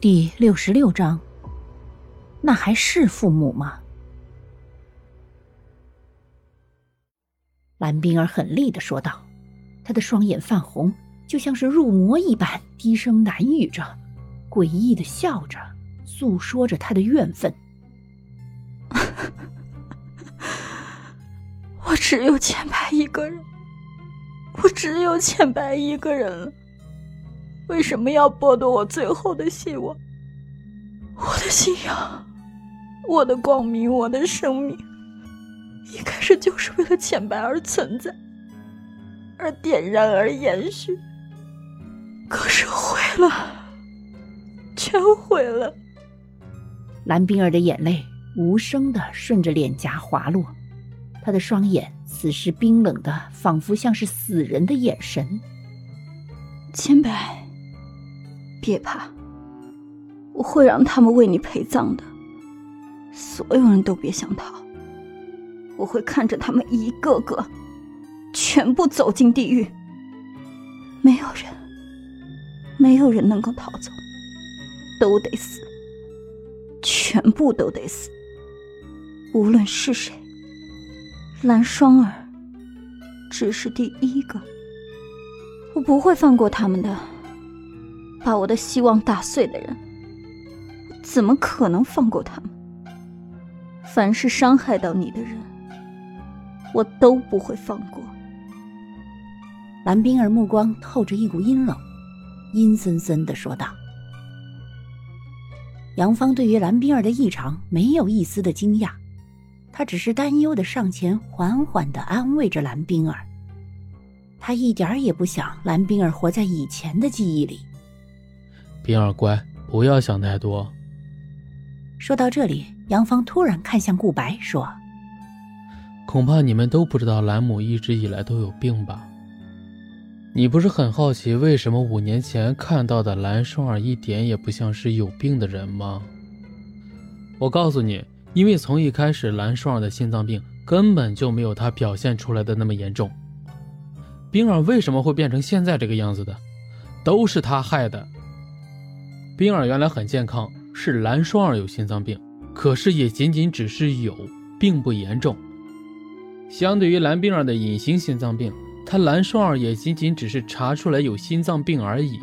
第六十六章，那还是父母吗？蓝冰儿很厉的说道，她的双眼泛红，就像是入魔一般，低声喃语着，诡异的笑着，诉说着她的怨愤。我只有浅白一个人，我只有浅白一个人了。为什么要剥夺我最后的希望？我的信仰，我的光明，我的生命，一开始就是为了浅白而存在，而点燃，而延续。可是毁了，全毁了。蓝冰儿的眼泪无声的顺着脸颊滑落，她的双眼此时冰冷的，仿佛像是死人的眼神。浅白。别怕，我会让他们为你陪葬的。所有人都别想逃，我会看着他们一个个全部走进地狱。没有人，没有人能够逃走，都得死，全部都得死。无论是谁，蓝双儿只是第一个，我不会放过他们的。把我的希望打碎的人，怎么可能放过他们？凡是伤害到你的人，我都不会放过。蓝冰儿目光透着一股阴冷，阴森森的说道：“杨芳对于蓝冰儿的异常没有一丝的惊讶，他只是担忧的上前，缓缓的安慰着蓝冰儿。他一点也不想蓝冰儿活在以前的记忆里。”冰儿乖，不要想太多。说到这里，杨芳突然看向顾白，说：“恐怕你们都不知道兰母一直以来都有病吧？你不是很好奇为什么五年前看到的蓝双儿一点也不像是有病的人吗？我告诉你，因为从一开始蓝双儿的心脏病根本就没有他表现出来的那么严重。冰儿为什么会变成现在这个样子的？都是他害的。”冰儿原来很健康，是蓝双儿有心脏病，可是也仅仅只是有，并不严重。相对于蓝冰儿的隐形心脏病，他蓝双儿也仅仅只是查出来有心脏病而已。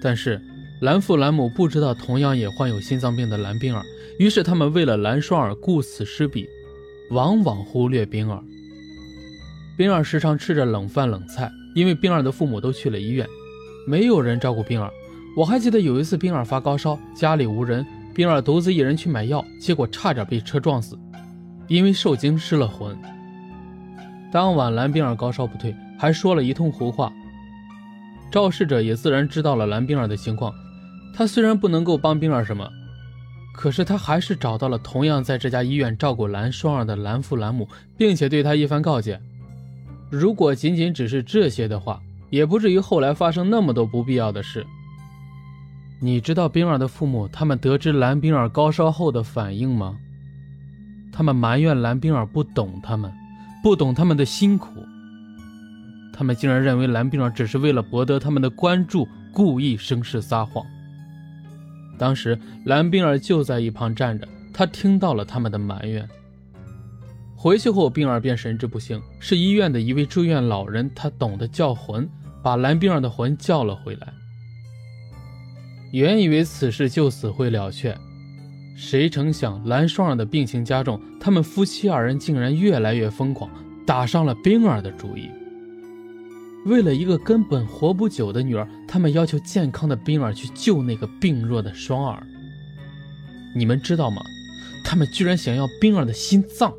但是蓝父蓝母不知道同样也患有心脏病的蓝冰儿，于是他们为了蓝双儿顾此失彼，往往忽略冰儿。冰儿时常吃着冷饭冷菜，因为冰儿的父母都去了医院，没有人照顾冰儿。我还记得有一次，冰儿发高烧，家里无人，冰儿独自一人去买药，结果差点被车撞死，因为受惊失了魂。当晚，蓝冰儿高烧不退，还说了一通胡话。肇事者也自然知道了蓝冰儿的情况，他虽然不能够帮冰儿什么，可是他还是找到了同样在这家医院照顾蓝双儿的蓝父蓝母，并且对他一番告诫。如果仅仅只是这些的话，也不至于后来发生那么多不必要的事。你知道冰儿的父母，他们得知蓝冰儿高烧后的反应吗？他们埋怨蓝冰儿不懂他们，不懂他们的辛苦。他们竟然认为蓝冰儿只是为了博得他们的关注，故意生事撒谎。当时蓝冰儿就在一旁站着，他听到了他们的埋怨。回去后，冰儿便神志不清，是医院的一位住院老人，他懂得叫魂，把蓝冰儿的魂叫了回来。原以为此事就此会了却，谁成想蓝双儿的病情加重，他们夫妻二人竟然越来越疯狂，打上了冰儿的主意。为了一个根本活不久的女儿，他们要求健康的冰儿去救那个病弱的双儿。你们知道吗？他们居然想要冰儿的心脏！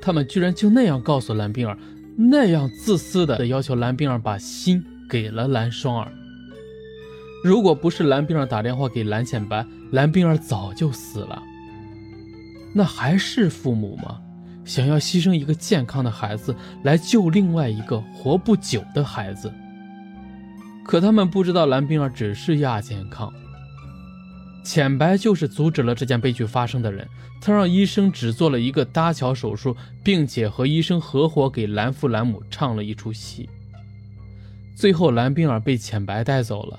他们居然就那样告诉蓝冰儿，那样自私的要求蓝冰儿把心给了蓝双儿。如果不是蓝冰儿打电话给蓝浅白，蓝冰儿早就死了。那还是父母吗？想要牺牲一个健康的孩子来救另外一个活不久的孩子？可他们不知道蓝冰儿只是亚健康。浅白就是阻止了这件悲剧发生的人，他让医生只做了一个搭桥手术，并且和医生合伙给蓝父蓝母唱了一出戏。最后蓝冰儿被浅白带走了。